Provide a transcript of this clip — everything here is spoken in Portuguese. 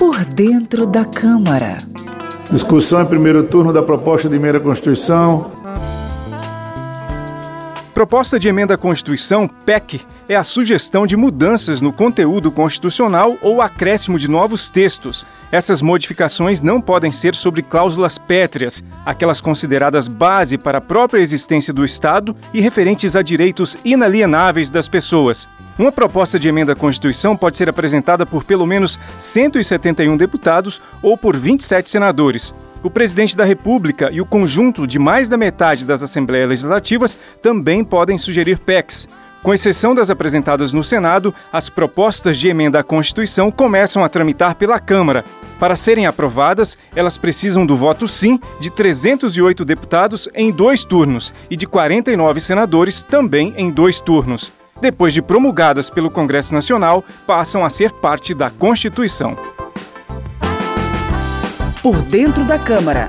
Por dentro da Câmara. Discussão em primeiro turno da proposta de emenda à Constituição. Proposta de emenda à Constituição, PEC, é a sugestão de mudanças no conteúdo constitucional ou acréscimo de novos textos. Essas modificações não podem ser sobre cláusulas pétreas, aquelas consideradas base para a própria existência do Estado e referentes a direitos inalienáveis das pessoas. Uma proposta de emenda à Constituição pode ser apresentada por pelo menos 171 deputados ou por 27 senadores. O presidente da República e o conjunto de mais da metade das Assembleias Legislativas também podem sugerir PECs. Com exceção das apresentadas no Senado, as propostas de emenda à Constituição começam a tramitar pela Câmara. Para serem aprovadas, elas precisam do voto sim de 308 deputados em dois turnos e de 49 senadores também em dois turnos. Depois de promulgadas pelo Congresso Nacional, passam a ser parte da Constituição. Por dentro da Câmara.